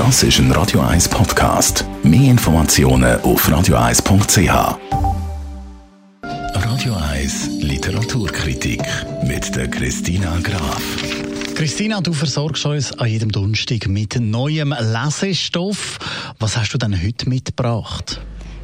Das ist ein Radio 1 Podcast. Mehr Informationen auf radio1.ch. Radio 1 Literaturkritik mit der Christina Graf. Christina, du versorgst uns an jedem Donnerstag mit neuem Lesestoff. Was hast du denn heute mitgebracht?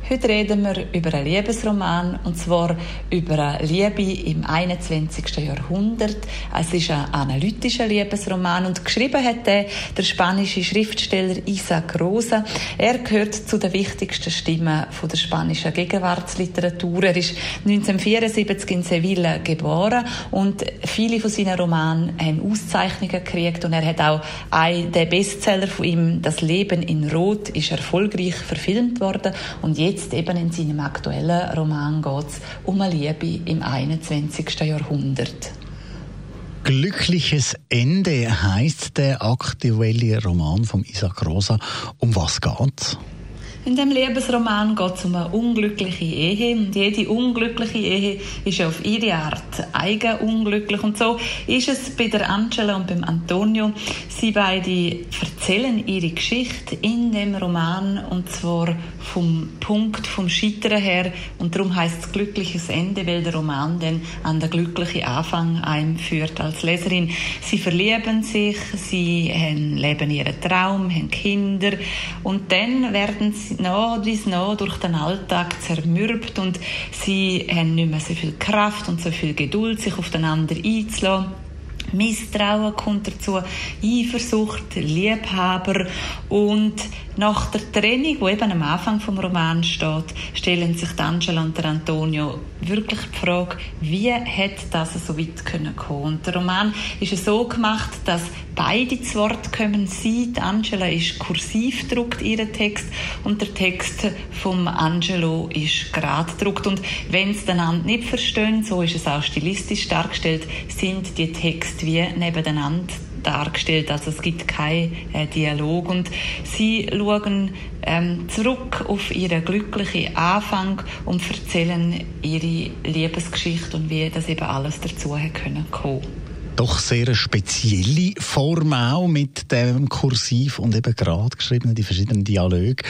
Heute reden wir über einen Liebesroman, und zwar über eine Liebe im 21. Jahrhundert. Es ist ein analytischer Liebesroman und geschrieben hat der, der spanische Schriftsteller Isaac Rosa. Er gehört zu den wichtigsten Stimmen von der spanischen Gegenwartsliteratur. Er ist 1974 in Sevilla geboren und viele von seinen Romanen haben Auszeichnungen gekriegt und er hat auch einen der Bestseller von ihm, Das Leben in Rot, ist erfolgreich verfilmt worden und jetzt jetzt eben in seinem aktuellen Roman geht es um eine Liebe im 21. Jahrhundert. Glückliches Ende heißt der aktuelle Roman von Isaac Rosa. Um was geht's? In dem Liebesroman geht es um eine unglückliche Ehe und jede unglückliche Ehe ist auf ihre Art eigen unglücklich und so ist es bei der Angela und beim Antonio. Sie beide erzählen ihre Geschichte in dem Roman und zwar vom Punkt vom Scheitern her und darum heißt es glückliches Ende, weil der Roman dann an den glücklichen Anfang einführt als Leserin. Sie verlieben sich, sie leben ihren Traum, haben Kinder und dann werden sie nach dies nach durch den Alltag zermürbt und sie haben nicht mehr so viel Kraft und so viel Geduld, sich auf den anderen einzulassen. Misstrauen kommt dazu, Eifersucht, Liebhaber und nach der Trennung, die eben am Anfang vom Roman steht, stellen sich Angela und Antonio wirklich die Frage, wie hätte das so weit können kommen? Und der Roman ist so gemacht, dass beide zu Wort kommen. Sie, die Angela, ist kursiv druckt ihren Text und der Text vom Angelo ist gerade druckt. Und wenn sie einander nicht verstehen, so ist es auch stilistisch dargestellt, sind die Texte wie nebeneinander dargestellt. Also es gibt keinen äh, Dialog und sie schauen ähm, zurück auf ihren glücklichen Anfang und erzählen ihre Liebesgeschichte und wie das eben alles dazu hat können kommen doch sehr spezielle Form auch mit dem Kursiv und eben gerade geschriebenen, die verschiedenen Dialoge.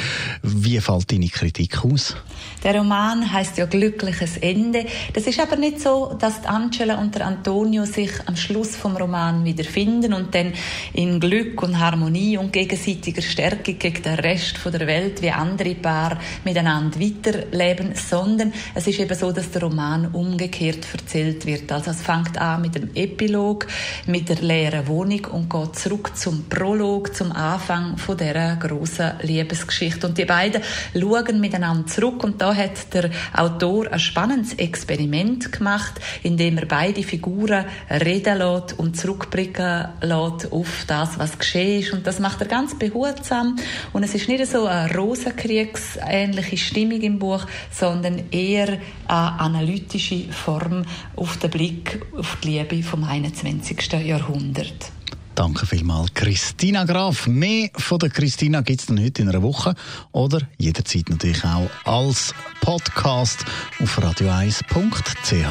Wie fällt deine Kritik aus? Der Roman heißt ja Glückliches Ende. Das ist aber nicht so, dass Angela und der Antonio sich am Schluss vom Roman wiederfinden und dann in Glück und Harmonie und gegenseitiger Stärke gegen den Rest der Welt wie andere Paar miteinander weiterleben, sondern es ist eben so, dass der Roman umgekehrt erzählt wird. Also es fängt an mit dem Epilog Prolog mit der leeren Wohnung und geht zurück zum Prolog, zum Anfang von dieser grossen Liebesgeschichte. Und die beiden schauen miteinander zurück und da hat der Autor ein spannendes Experiment gemacht, indem er beide Figuren reden lässt und zurückblicken lässt auf das, was geschehen ist. Und das macht er ganz behutsam. Und es ist nicht so eine rosenkriegsähnliche Stimmung im Buch, sondern eher eine analytische Form auf den Blick auf die Liebe vom 21. 21. Jahrhundert. Danke vielmals, Christina Graf. Mehr von der Christina gibt es dann heute in einer Woche oder jederzeit natürlich auch als Podcast auf radio1.ch.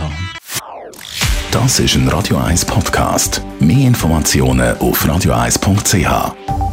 Das ist ein Radio 1 Podcast. Mehr Informationen auf radio1.ch.